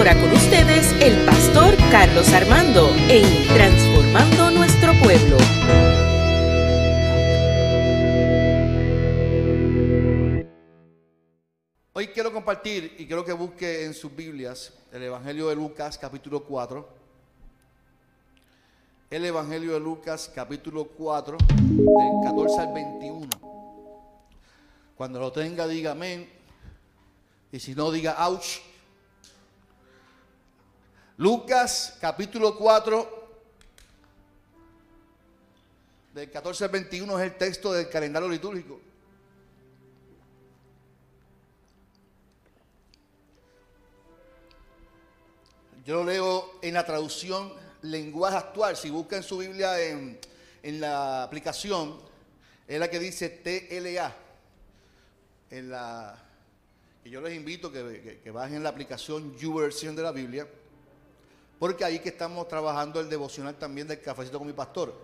ahora con ustedes el pastor Carlos Armando en Transformando Nuestro Pueblo. Hoy quiero compartir y quiero que busque en sus Biblias el Evangelio de Lucas capítulo 4. El Evangelio de Lucas capítulo 4 del 14 al 21. Cuando lo tenga diga amén y si no diga ouch. Lucas capítulo 4 del 14 al 21 es el texto del calendario litúrgico. Yo lo leo en la traducción lenguaje actual. Si buscan su Biblia en, en la aplicación, es la que dice TLA. En la, y yo les invito que, que, que bajen la aplicación YouVersion de la Biblia, porque ahí que estamos trabajando el devocional también del cafecito con mi pastor.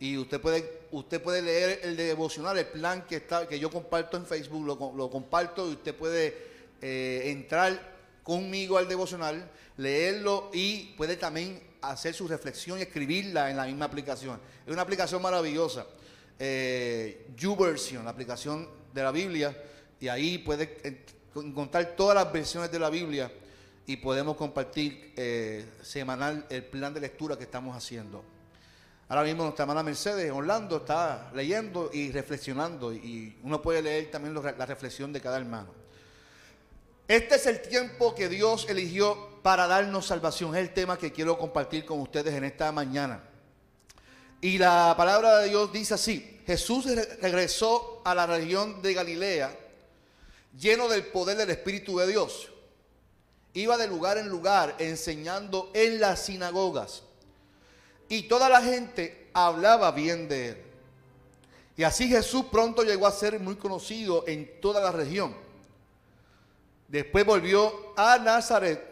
Y usted puede, usted puede leer el devocional, el plan que, está, que yo comparto en Facebook, lo, comparto y usted puede eh, entrar conmigo al devocional, leerlo y puede también hacer su reflexión y escribirla en la misma aplicación. Es una aplicación maravillosa. Eh, YouVersion, la aplicación de la Biblia, y ahí puede encontrar todas las versiones de la Biblia y podemos compartir eh, semanal el plan de lectura que estamos haciendo. Ahora mismo nuestra hermana Mercedes Orlando está leyendo y reflexionando y uno puede leer también la reflexión de cada hermano. Este es el tiempo que Dios eligió para darnos salvación. Es el tema que quiero compartir con ustedes en esta mañana. Y la palabra de Dios dice así, Jesús regresó a la región de Galilea lleno del poder del Espíritu de Dios. Iba de lugar en lugar enseñando en las sinagogas. Y toda la gente hablaba bien de él. Y así Jesús pronto llegó a ser muy conocido en toda la región. Después volvió a Nazaret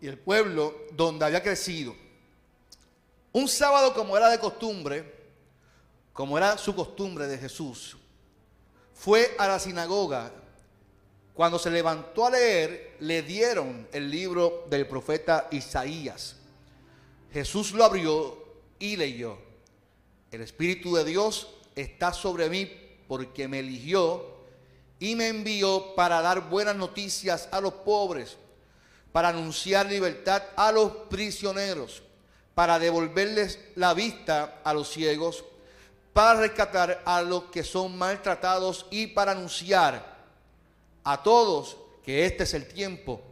y el pueblo donde había crecido. Un sábado como era de costumbre, como era su costumbre de Jesús, fue a la sinagoga. Cuando se levantó a leer, le dieron el libro del profeta Isaías. Jesús lo abrió y leyó. El Espíritu de Dios está sobre mí porque me eligió y me envió para dar buenas noticias a los pobres, para anunciar libertad a los prisioneros, para devolverles la vista a los ciegos, para rescatar a los que son maltratados y para anunciar a todos que este es el tiempo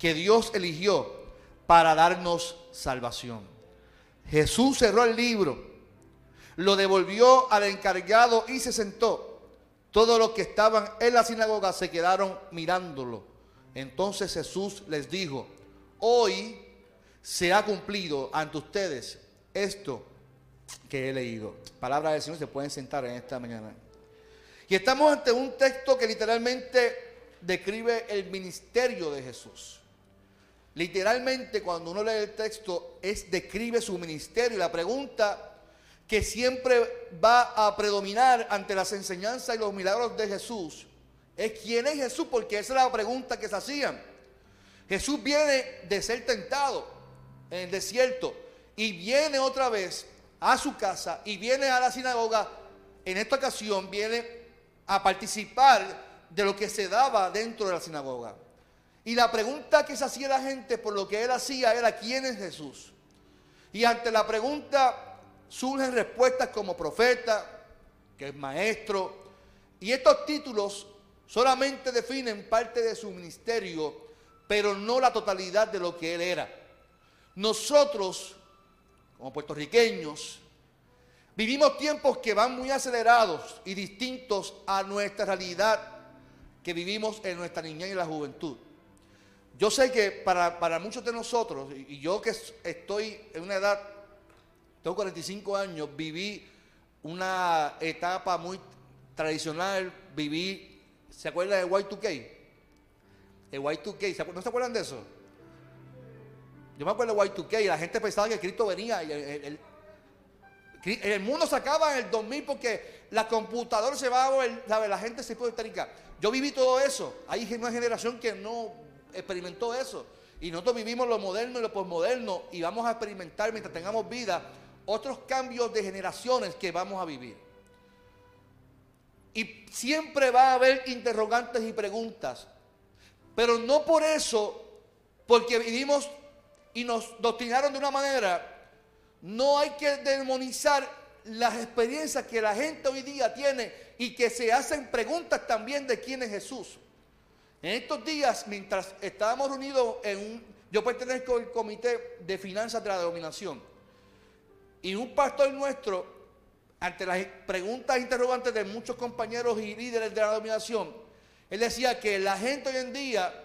que Dios eligió para darnos salvación. Jesús cerró el libro, lo devolvió al encargado y se sentó. Todos los que estaban en la sinagoga se quedaron mirándolo. Entonces Jesús les dijo, hoy se ha cumplido ante ustedes esto que he leído. Palabra del Señor, se pueden sentar en esta mañana. Y estamos ante un texto que literalmente describe el ministerio de Jesús. Literalmente cuando uno lee el texto es describe su ministerio. La pregunta que siempre va a predominar ante las enseñanzas y los milagros de Jesús es quién es Jesús, porque esa es la pregunta que se hacían. Jesús viene de ser tentado en el desierto y viene otra vez a su casa y viene a la sinagoga. En esta ocasión viene a participar de lo que se daba dentro de la sinagoga. Y la pregunta que se hacía la gente por lo que él hacía era ¿quién es Jesús? Y ante la pregunta surgen respuestas como profeta, que es maestro, y estos títulos solamente definen parte de su ministerio, pero no la totalidad de lo que él era. Nosotros, como puertorriqueños, vivimos tiempos que van muy acelerados y distintos a nuestra realidad que vivimos en nuestra niñez y la juventud. Yo sé que para, para muchos de nosotros, y yo que estoy en una edad tengo 45 años, viví una etapa muy tradicional, viví, ¿se acuerdan de Y2K? El Y2K, ¿no se acuerdan de eso? Yo me acuerdo de Y2K y la gente pensaba que Cristo venía y el, el, mundo se acaba en el 2000 porque la computadora se va a la gente se puede histérica. Yo viví todo eso. Hay una generación que no experimentó eso. Y nosotros vivimos lo moderno y lo posmoderno y vamos a experimentar mientras tengamos vida otros cambios de generaciones que vamos a vivir. Y siempre va a haber interrogantes y preguntas. Pero no por eso, porque vivimos y nos doctrinaron de una manera, no hay que demonizar las experiencias que la gente hoy día tiene y que se hacen preguntas también de quién es Jesús. En estos días, mientras estábamos reunidos en un, yo pertenezco al comité de finanzas de la denominación, y un pastor nuestro, ante las preguntas interrogantes de muchos compañeros y líderes de la denominación, él decía que la gente hoy en día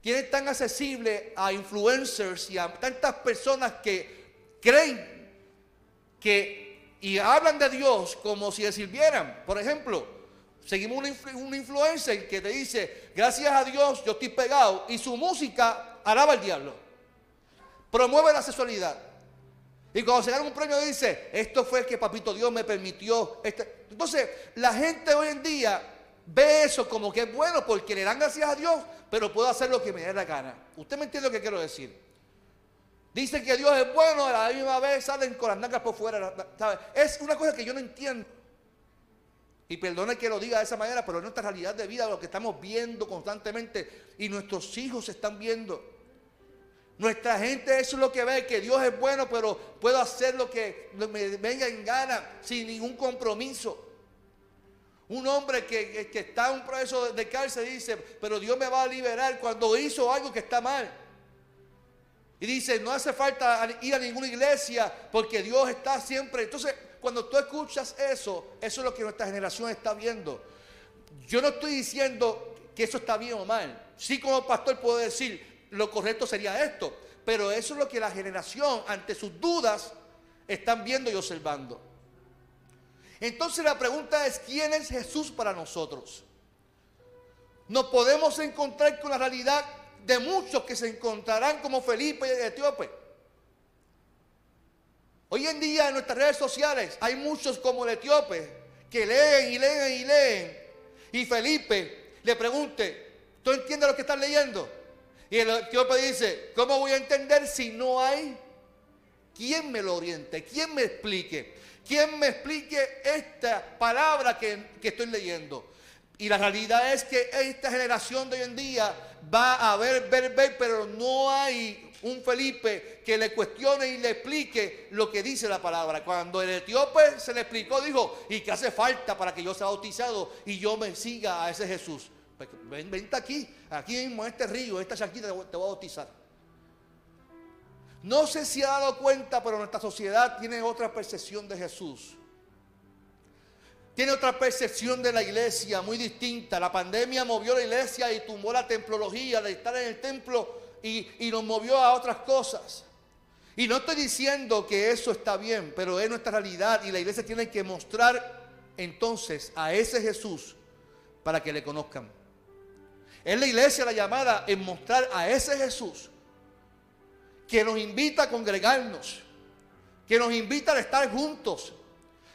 tiene tan accesible a influencers y a tantas personas que creen que y hablan de Dios como si le sirvieran. Por ejemplo, seguimos un, influencer que te dice, gracias a Dios yo estoy pegado y su música alaba al diablo. Promueve la sexualidad. Y cuando se gana un premio dice, esto fue el que papito Dios me permitió. Este". Entonces, la gente hoy en día ve eso como que es bueno porque le dan gracias a Dios, pero puedo hacer lo que me dé la gana. ¿Usted me entiende lo que quiero decir? Dicen que Dios es bueno, a la misma vez salen con las nalgas por fuera. Es una cosa que yo no entiendo. Y perdone que lo diga de esa manera, pero es nuestra realidad de vida, lo que estamos viendo constantemente y nuestros hijos están viendo. Nuestra gente eso es lo que ve, que Dios es bueno, pero puedo hacer lo que me venga en gana sin ningún compromiso. Un hombre que, está en un proceso de cárcel dice, pero Dios me va a liberar cuando hizo algo que está mal. Y dice, no hace falta ir a ninguna iglesia porque Dios está siempre. Entonces, cuando tú escuchas eso, eso es lo que nuestra generación está viendo. Yo no estoy diciendo que eso está bien o mal. Sí como pastor puedo decir, lo correcto sería esto. Pero eso es lo que la generación, ante sus dudas, están viendo y observando. Entonces la pregunta es, ¿quién es Jesús para nosotros? Nos podemos encontrar con la realidad de muchos que se encontrarán como Felipe y Etíope. Hoy en día en nuestras redes sociales hay muchos como el etíope que leen y leen y leen. Y Felipe le pregunte, ¿tú entiendes lo que estás leyendo? Y el etíope dice, ¿cómo voy a entender si no hay quien me lo oriente, quien me explique, quien me explique esta palabra que, estoy leyendo? Y la realidad es que esta generación de hoy en día va a ver, ver, ver, pero no hay un Felipe que le cuestione y le explique lo que dice la palabra. Cuando el etíope se le explicó, dijo, ¿y qué hace falta para que yo sea bautizado y yo me siga a ese Jesús? Ven, vente aquí, aquí mismo en este río, esta charquita te voy a bautizar. No sé si ha dado cuenta, pero nuestra sociedad tiene otra percepción de Jesús. Tiene otra percepción de la iglesia muy distinta. La pandemia movió la iglesia y tumbó la templología de estar en el templo y, y nos movió a otras cosas. Y no estoy diciendo que eso está bien, pero es nuestra realidad y la iglesia tiene que mostrar entonces a ese Jesús para que le conozcan. Es la iglesia la llamada en mostrar a ese Jesús que nos invita a congregarnos, que nos invita a estar juntos,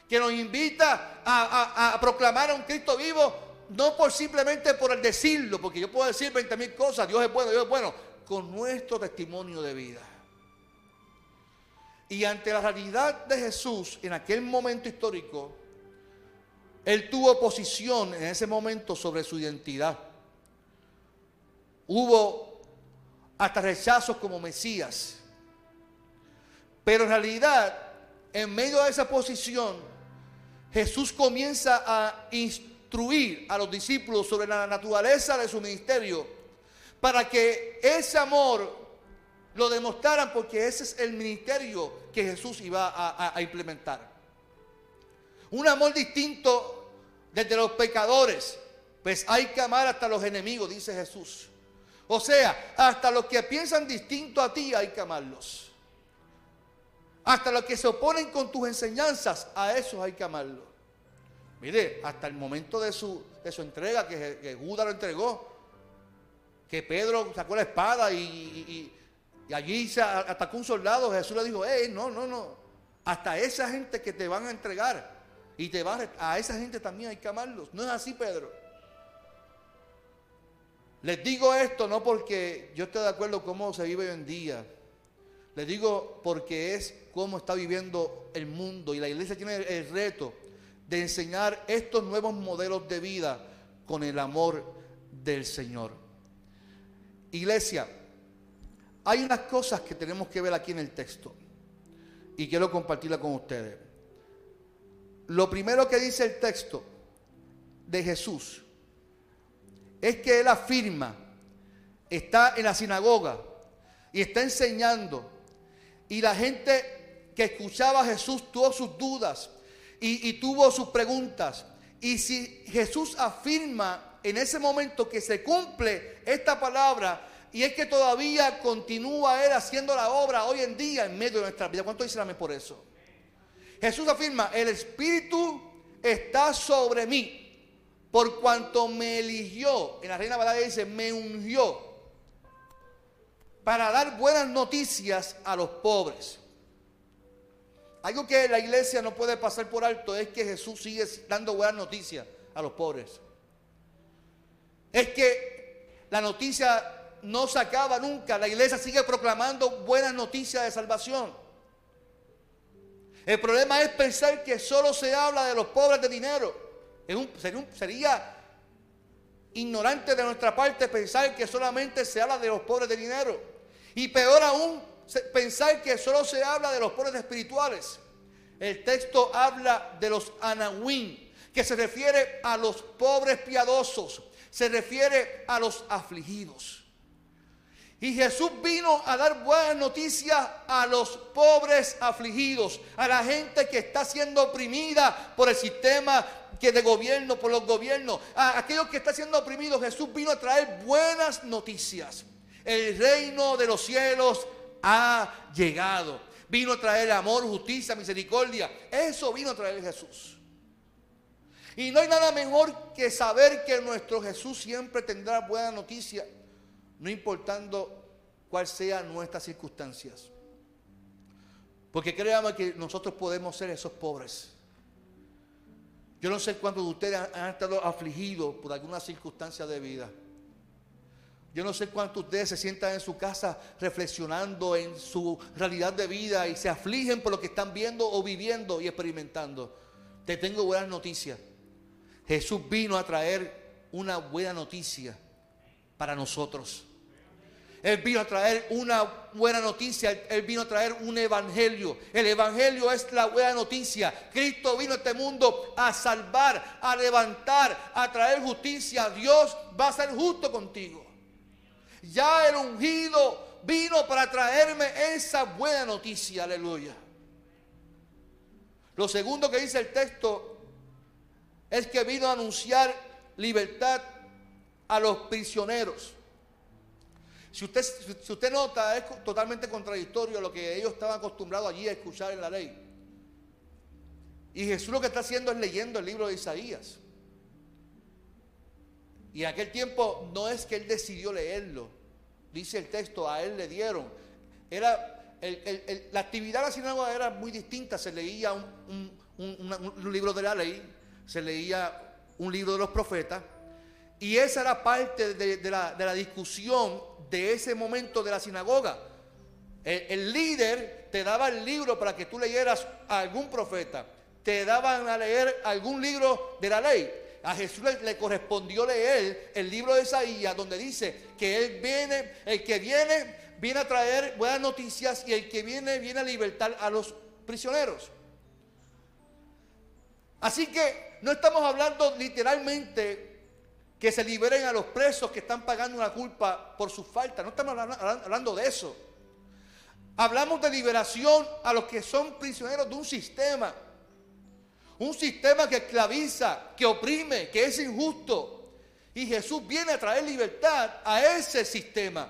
que nos invita a, proclamar a un Cristo vivo, no por simplemente por el decirlo, porque yo puedo decir 20 mil cosas, Dios es bueno, Dios es bueno, con nuestro testimonio de vida. Y ante la realidad de Jesús en aquel momento histórico, él tuvo posición en ese momento sobre su identidad. Hubo hasta rechazos como Mesías. Pero en realidad, en medio de esa posición, Jesús comienza a instruir a los discípulos sobre la naturaleza de su ministerio para que ese amor lo demostraran porque ese es el ministerio que Jesús iba a, implementar. Un amor distinto desde los pecadores, pues hay que amar hasta los enemigos, dice Jesús. O sea, hasta los que piensan distinto a ti hay que amarlos. Hasta los que se oponen con tus enseñanzas, a esos hay que amarlos. Mire, hasta el momento de su, de su entrega, que, Judas lo entregó, que Pedro sacó la espada y, allí se atacó un soldado, Jesús le dijo, hey, no, no, no, hasta esa gente que te van a entregar y te van a, esa gente también hay que amarlos. No es así, Pedro. Les digo esto no porque yo esté de acuerdo cómo se vive hoy en día. Les digo porque es cómo está viviendo el mundo y la iglesia tiene el reto de enseñar estos nuevos modelos de vida con el amor del Señor. Iglesia, hay unas cosas que tenemos que ver aquí en el texto y quiero compartirla con ustedes. Lo primero que dice el texto de Jesús es que él afirma, está en la sinagoga y está enseñando y la gente que escuchaba a Jesús tuvo sus dudas y, tuvo sus preguntas. Y si Jesús afirma en ese momento que se cumple esta palabra y es que todavía continúa Él haciendo la obra hoy en día en medio de nuestra vida. ¿Cuánto dicen por eso? Jesús afirma, el Espíritu está sobre mí por cuanto me eligió. En la Reina Valera dice, me ungió para dar buenas noticias a los pobres. Algo que la iglesia no puede pasar por alto es que Jesús sigue dando buenas noticias a los pobres. Es que la noticia no se acaba nunca. La iglesia sigue proclamando buenas noticias de salvación. El problema es pensar que solo se habla de los pobres de dinero. sería, ignorante de nuestra parte pensar que solamente se habla de los pobres de dinero. Y peor aún, pensar que solo se habla de los pobres espirituales. El texto habla de los anahuín, que se refiere a los pobres piadosos, se refiere a los afligidos. Y Jesús vino a dar buenas noticias a los pobres afligidos, a la gente que está siendo oprimida por el sistema que de gobierno, por los gobiernos, a aquellos que están siendo oprimidos. Jesús vino a traer buenas noticias. El reino de los cielos ha llegado. Vino a traer amor, justicia, misericordia. Eso vino a traer Jesús. Y no hay nada mejor que saber que nuestro Jesús siempre tendrá buena noticia no importando cuál sean nuestras circunstancias. Porque créanme que nosotros podemos ser esos pobres. Yo no sé cuántos de ustedes han, estado afligidos por alguna circunstancia de vida. Yo no sé cuántos de ustedes se sientan en su casa reflexionando en su realidad de vida y se afligen por lo que están viendo o viviendo y experimentando. Te tengo buenas noticias. Jesús vino a traer una buena noticia para nosotros. Él vino a traer una buena noticia, Él vino a traer un evangelio. El evangelio es la buena noticia. Cristo vino a este mundo a salvar, a levantar, a traer justicia. Dios va a ser justo contigo. Ya el ungido vino para traerme esa buena noticia, aleluya. Lo segundo que dice el texto es que vino a anunciar libertad a los prisioneros. Si usted, si usted nota, es totalmente contradictorio a lo que ellos estaban acostumbrados allí a escuchar en la ley. Y Jesús lo que está haciendo es leyendo el libro de Isaías. Y en aquel tiempo no es que él decidió leerlo, dice el texto, a él le dieron. Era la actividad de la sinagoga era muy distinta. Se leía un libro de la ley, se leía un libro de los profetas y esa era parte de, la, discusión de ese momento de la sinagoga. El, líder te daba el libro para que tú leyeras a algún profeta. Te daban a leer algún libro de la ley. A Jesús le, correspondió leer el libro de Isaías donde dice que Él viene, el que viene, viene a traer buenas noticias y el que viene, viene a libertar a los prisioneros. Así que no estamos hablando literalmente que se liberen a los presos que están pagando una culpa por su falta. No estamos hablando de eso. Hablamos de liberación a los que son prisioneros de un sistema. Un sistema que esclaviza, que oprime, que es injusto. Y Jesús viene a traer libertad a ese sistema.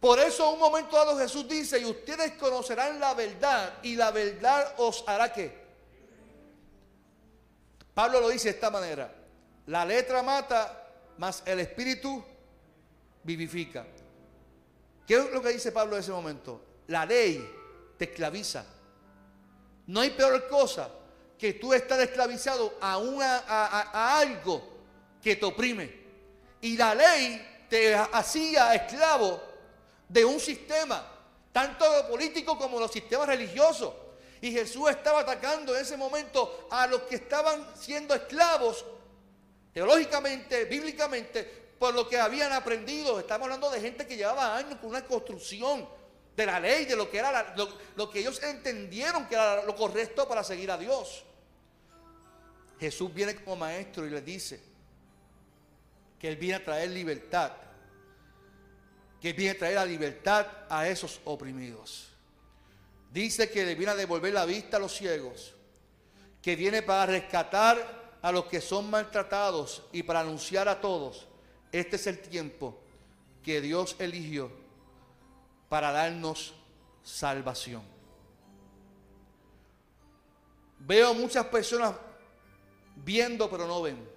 Por eso un momento dado Jesús dice, y ustedes conocerán la verdad y la verdad os hará qué. Pablo lo dice de esta manera. La letra mata, mas el espíritu vivifica. ¿Qué es lo que dice Pablo en ese momento? La ley te esclaviza. No hay peor cosa que tú estar esclavizado a, una, a, algo que te oprime. Y la ley te hacía esclavo de un sistema, tanto político como los sistemas religiosos. Y Jesús estaba atacando en ese momento a los que estaban siendo esclavos, teológicamente, bíblicamente, por lo que habían aprendido. Estamos hablando de gente que llevaba años con una construcción de la ley, de lo que era lo, lo que ellos entendieron que era lo correcto para seguir a Dios. Jesús viene como maestro y les dice que Él viene a traer libertad, que Él viene a traer la libertad a esos oprimidos. Dice que le viene a devolver la vista a los ciegos, que viene para rescatar a los que son maltratados y para anunciar a todos, este es el tiempo que Dios eligió para darnos salvación. Veo muchas personas viendo pero no ven.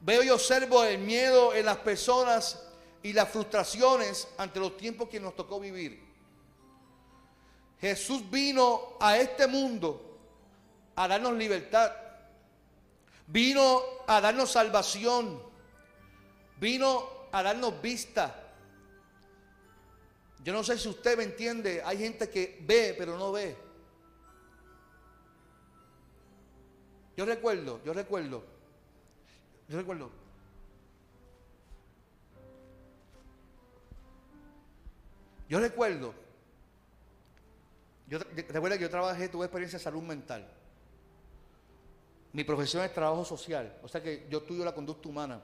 Veo y observo el miedo en las personas y las frustraciones ante los tiempos que nos tocó vivir. Jesús vino a este mundo a darnos libertad. Vino a darnos salvación. Vino a darnos vista. Yo no sé si usted me entiende. Hay gente que ve pero no ve. Yo recuerdo, yo recuerdo, yo recuerdo. Yo recuerdo, yo recuerdo que yo trabajé, tuve experiencia de salud mental. Mi profesión es trabajo social, o sea que yo estudio la conducta humana.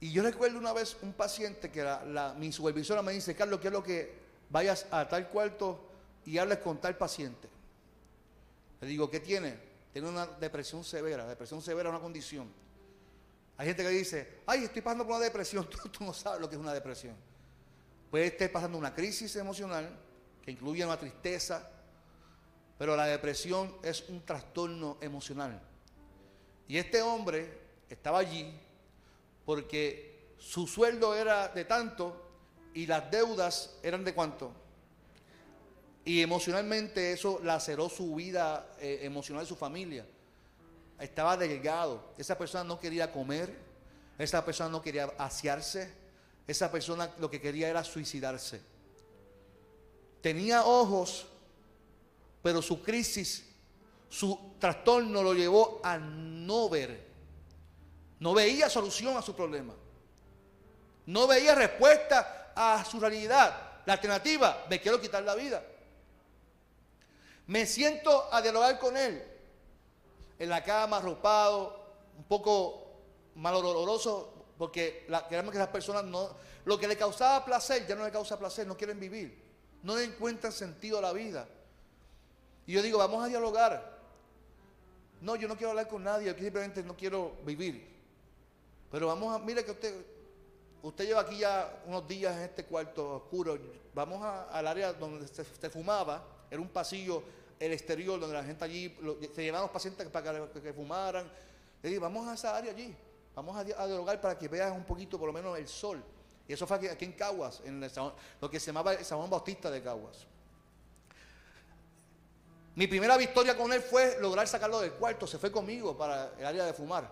Y yo recuerdo una vez un paciente que la, mi supervisora me dice, Carlos, quiero que vayas a tal cuarto y hables con tal paciente. Le digo, ¿qué tiene? Tiene una depresión severa. depresión severa es una condición. Hay gente que dice, ay, estoy pasando por una depresión. Tú, no sabes lo que es una depresión. Puede estar pasando una crisis emocional que incluye una tristeza, pero la depresión es un trastorno emocional. Y este hombre estaba allí porque su sueldo era de tanto y las deudas eran de cuánto. Y emocionalmente eso laceró su vida eh, emocional de su familia. Estaba delgado. Esa persona no quería comer. Esa persona no quería asearse. Esa persona lo que quería era suicidarse. Tenía ojos, pero su crisis, su trastorno lo llevó a no ver. No veía solución a su problema. No veía respuesta a su realidad. La alternativa, me quiero quitar la vida. Me siento a dialogar con él. En la cama, arropado, un poco maloloroso, porque la, queremos que las personas no. Lo que le causaba placer ya no le causa placer, no quieren vivir. No le encuentran sentido a la vida. Y yo digo, vamos a dialogar. No, yo no quiero hablar con nadie, yo simplemente no quiero vivir. Pero vamos a, mire que usted, usted lleva aquí ya unos días en este cuarto oscuro. Vamos al área donde se fumaba, era un pasillo el exterior, donde la gente allí, se llevaban los pacientes para que, fumaran. Le dije, vamos a esa área allí, vamos a, dialogar para que veas un poquito, por lo menos, el sol. Y eso fue aquí, en Caguas, en lo que se llamaba el San Bautista de Caguas. Mi primera victoria con él fue lograr sacarlo del cuarto, se fue conmigo para el área de fumar.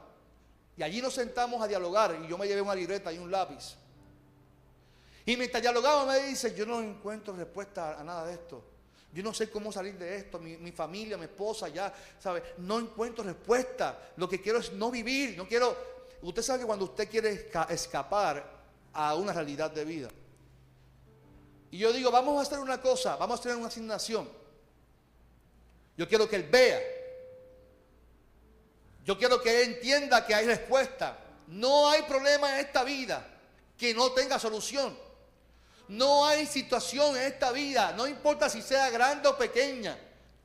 Y allí nos sentamos a dialogar y yo me llevé una libreta y un lápiz. Y mientras dialogaba me dice, yo no encuentro respuesta a nada de esto. Yo no sé cómo salir de esto. Mi, familia, mi esposa, ya, ¿sabe? No encuentro respuesta. Lo que quiero es no vivir. No quiero. Usted sabe que cuando usted quiere escapar a una realidad de vida. Y yo digo, vamos a hacer una cosa, vamos a tener una asignación. Yo quiero que él vea. Yo quiero que él entienda que hay respuesta. No hay problema en esta vida que no tenga solución. No hay situación en esta vida, no importa si sea grande o pequeña,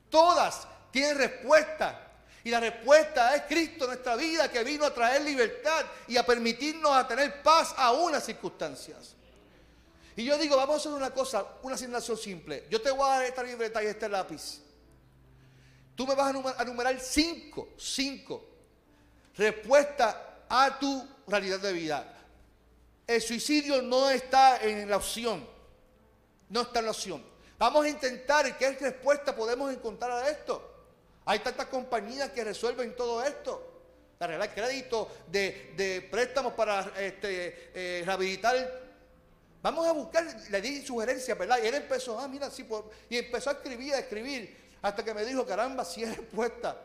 todas tienen respuesta. Y la respuesta es Cristo en nuestra vida que vino a traer libertad y a permitirnos a tener paz a unas circunstancias. Y yo digo, vamos a hacer una cosa, una asignación simple. Yo te voy a dar esta libreta y este lápiz. Tú me vas a enumerar cinco, cinco respuestas a tu realidad de vida. El suicidio no está en la opción. No está en la opción. Vamos a intentar qué respuesta podemos encontrar a esto. Hay tantas compañías que resuelven todo esto. arreglar crédito, de, de préstamos para este, eh, rehabilitar. Vamos a buscar, le di sugerencias, ¿verdad? Y él empezó, ah, mira, sí, pues", y empezó a escribir, a escribir, hasta que me dijo, caramba, si es respuesta.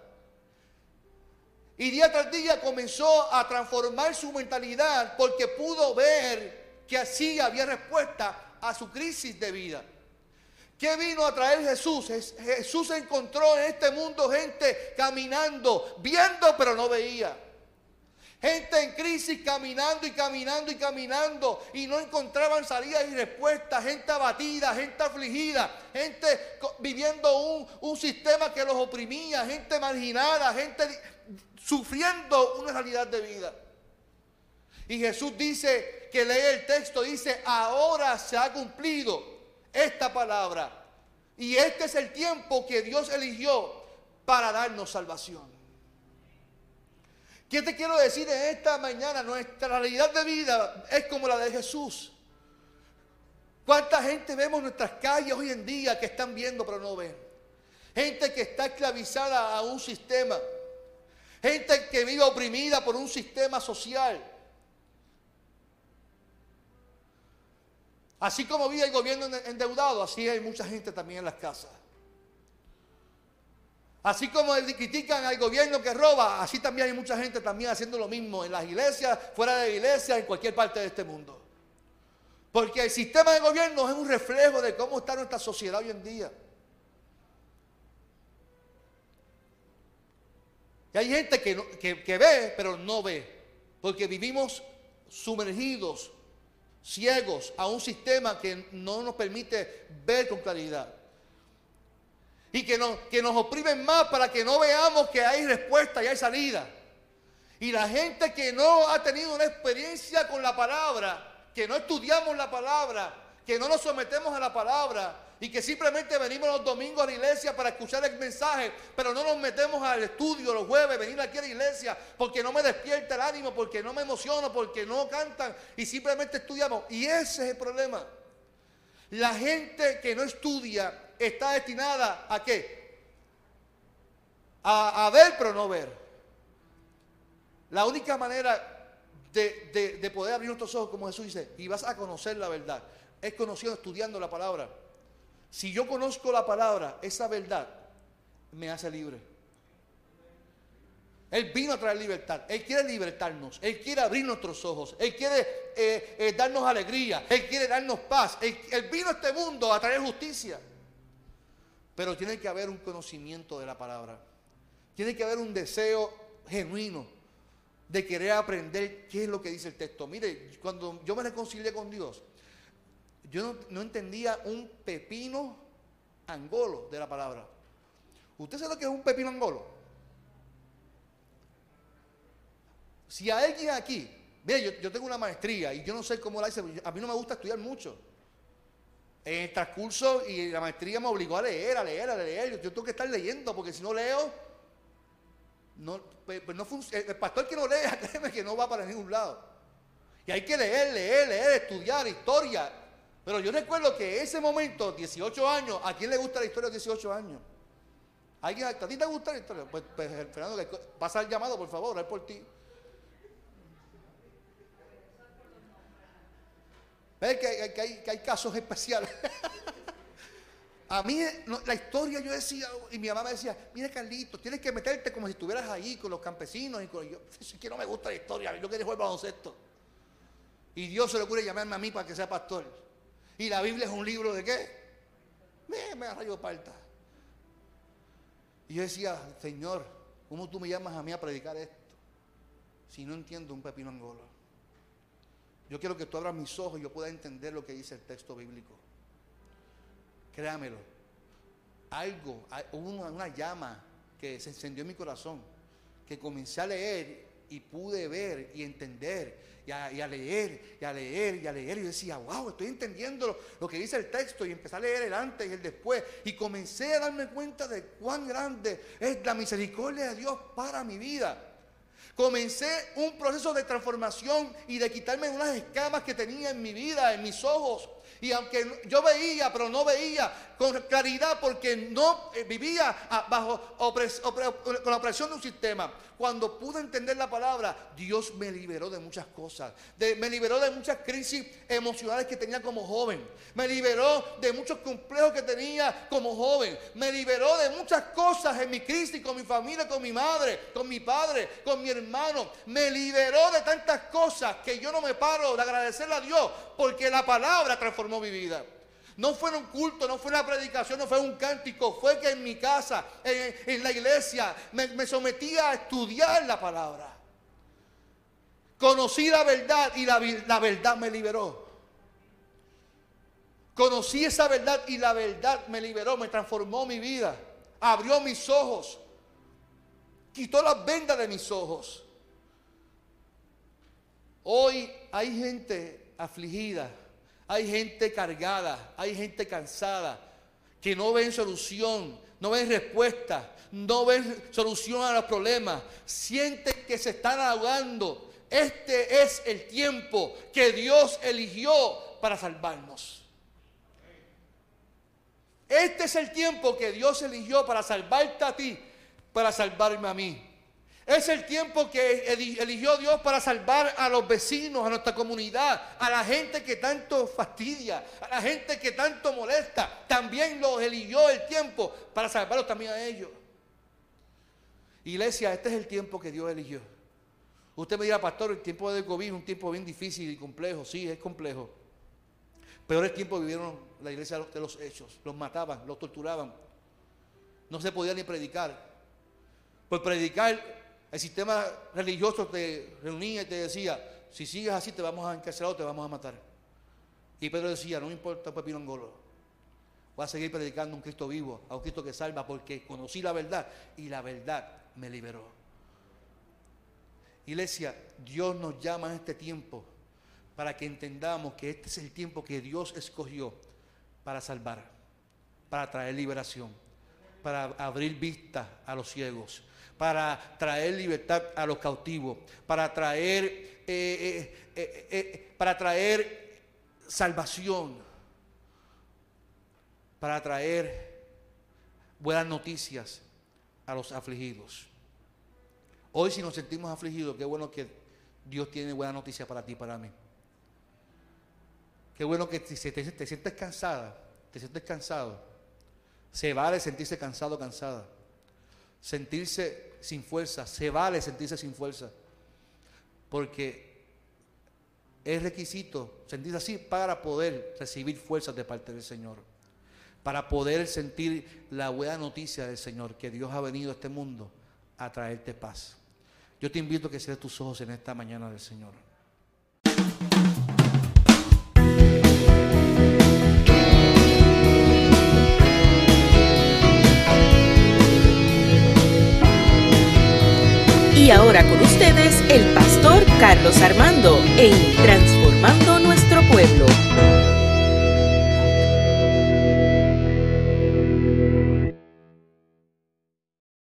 Y día tras día comenzó a transformar su mentalidad porque pudo ver que así había respuesta a su crisis de vida. ¿Qué vino a traer Jesús? Jesús encontró en este mundo gente caminando, viendo pero no veía. Gente en crisis caminando y caminando y caminando y no encontraban salidas y respuestas. Gente abatida, gente afligida, gente viviendo un, un sistema que los oprimía, gente marginada, gente sufriendo una realidad de vida. Y Jesús dice que lee el texto, dice, ahora se ha cumplido esta palabra. Y este es el tiempo que Dios eligió para darnos salvación. ¿Qué te quiero decir en esta mañana? Nuestra realidad de vida es como la de Jesús. ¿Cuánta gente vemos en nuestras calles hoy en día que están viendo pero no ven? Gente que está esclavizada a un sistema. Gente que vive oprimida por un sistema social. Así como vive el gobierno endeudado, así hay mucha gente también en las casas. Así como critican al gobierno que roba, así también hay mucha gente también haciendo lo mismo en las iglesias, fuera de iglesias, en cualquier parte de este mundo. Porque el sistema de gobierno es un reflejo de cómo está nuestra sociedad hoy en día. Y hay gente que, que ve, pero no ve. Porque vivimos sumergidos ciegos a un sistema que no nos permite ver con claridad. Y que nos, que nos oprimen más para que no veamos que hay respuesta y hay salida. Y la gente que no ha tenido una experiencia con la palabra, que no estudiamos la palabra, que no nos sometemos a la palabra, y que simplemente venimos los domingos a la iglesia para escuchar el mensaje, pero no nos metemos al estudio los jueves, venir aquí a la iglesia porque no me despierta el ánimo, porque no me emociono, porque no cantan y simplemente estudiamos. Y ese es el problema. La gente que no estudia está destinada a qué? A, ver pero no ver. La única manera de, de poder abrir nuestros ojos, como Jesús dice, y vas a conocer la verdad, es conociendo, estudiando la palabra. Si yo conozco la palabra, esa verdad me hace libre. Él vino a traer libertad. Él quiere libertarnos. Él quiere abrir nuestros ojos. Él quiere eh, eh, darnos alegría. Él quiere darnos paz. Él, vino a este mundo a traer justicia. Pero tiene que haber un conocimiento de la palabra. Tiene que haber un deseo genuino de querer aprender qué es lo que dice el texto. Mire, cuando yo me reconcilié con Dios, yo no, entendía un pepino angolo de la palabra. ¿Usted sabe lo que es un pepino angolo? Si alguien aquí, mire, yo, tengo una maestría y yo no sé cómo la hice, a mí no me gusta estudiar mucho. En el transcurso y la maestría me obligó a leer, a leer, a leer. Yo, tengo que estar leyendo porque si no leo, no, pues, pues no el pastor que no lea, créeme que no va para ningún lado. Y hay que leer, leer, leer, estudiar historia. Pero yo recuerdo que ese momento, 18 años, ¿a quién le gusta la historia de 18 años? ¿A, ¿A ti te gusta la historia? Pues, pues Fernando, pasa el llamado, por favor, es por ti. ¿Ves que, hay, que casos especiales? A mí la historia yo decía, y mi mamá me decía, mira Carlito, tienes que meterte como si estuvieras ahí con los campesinos y con yo, es que no me gusta la historia, yo quiero jugar baloncesto. Y Dios se le ocurre llamarme a mí para que sea pastor. Y la Biblia es un libro de qué? Me, me rayo parta. Y yo decía, Señor, ¿cómo tú me llamas a mí a predicar esto? Si no entiendo un pepino angola. Yo quiero que tú abras mis ojos y yo pueda entender lo que dice el texto bíblico. Créamelo. Algo, hubo una llama que se encendió en mi corazón, que comencé a leer y pude ver y entender y a, leer y a leer y a leer. Y yo decía, wow, estoy entendiendo lo, que dice el texto y empecé a leer el antes y el después. Y comencé a darme cuenta de cuán grande es la misericordia de Dios para mi vida. Comencé un proceso de transformación y de quitarme unas escamas que tenía en mi vida, en mis ojos. Y aunque yo veía, pero no veía con claridad porque no eh, vivía ah, bajo con la opresión de un sistema. Cuando pude entender la palabra, Dios me liberó de muchas cosas. me liberó de muchas crisis emocionales que tenía como joven. Me liberó de muchos complejos que tenía como joven. Me liberó de muchas cosas en mi crisis con mi familia, con mi madre, con mi padre, con mi hermano. Me liberó de tantas cosas que yo no me paro de agradecerle a Dios porque la palabra transformó mi vida. No fue un culto, no fue una predicación, no fue un cántico. Fue que en mi casa, en, la iglesia, me, sometía a estudiar la palabra. Conocí la verdad y la, la verdad me liberó. Conocí esa verdad y la verdad me liberó, me transformó mi vida. Abrió mis ojos. Quitó las vendas de mis ojos. Hoy hay gente afligida hay gente cargada, hay gente cansada, que no ven solución, no ven respuesta, no ven solución a los problemas, sienten que se están ahogando. Este es el tiempo que Dios eligió para salvarnos. Este es el tiempo que Dios eligió para salvarte a ti, para salvarme a mí. Es el tiempo que eligió Dios para salvar a los vecinos, a nuestra comunidad, a la gente que tanto fastidia, a la gente que tanto molesta. También los eligió el tiempo para salvarlos también a ellos. Iglesia, este es el tiempo que Dios eligió. Usted me dirá, pastor, el tiempo de COVID es un tiempo bien difícil y complejo. Sí, es complejo. Peor el tiempo vivieron la iglesia de los hechos. Los mataban, los torturaban. No se podía ni predicar. Por predicar el sistema religioso te reunía y te decía, si sigues así te vamos a encarcelar o te vamos a matar. Y Pedro decía, no me importa pepino angolo. Voy a seguir predicando un Cristo vivo, a un Cristo que salva, porque conocí la verdad y la verdad me liberó. Iglesia, Dios nos llama en este tiempo para que entendamos que este es el tiempo que Dios escogió para salvar, para traer liberación, para abrir vista a los ciegos, para traer libertad a los cautivos, para traer, eh, eh, eh, para traer salvación, para traer buenas noticias a los afligidos. Hoy si nos sentimos afligidos, qué bueno que Dios tiene buena noticia para ti para mí. Qué bueno que si te, te sientes cansada, te sientes cansado, se vale sentirse cansado, cansada sentirse sin fuerza, se vale sentirse sin fuerza, porque es requisito sentirse así para poder recibir fuerzas de parte del Señor, para poder sentir la buena noticia del Señor, que Dios ha venido a este mundo a traerte paz. Yo te invito a que cierres tus ojos en esta mañana del Señor. Y ahora con ustedes el pastor Carlos Armando en Transformando Nuestro Pueblo.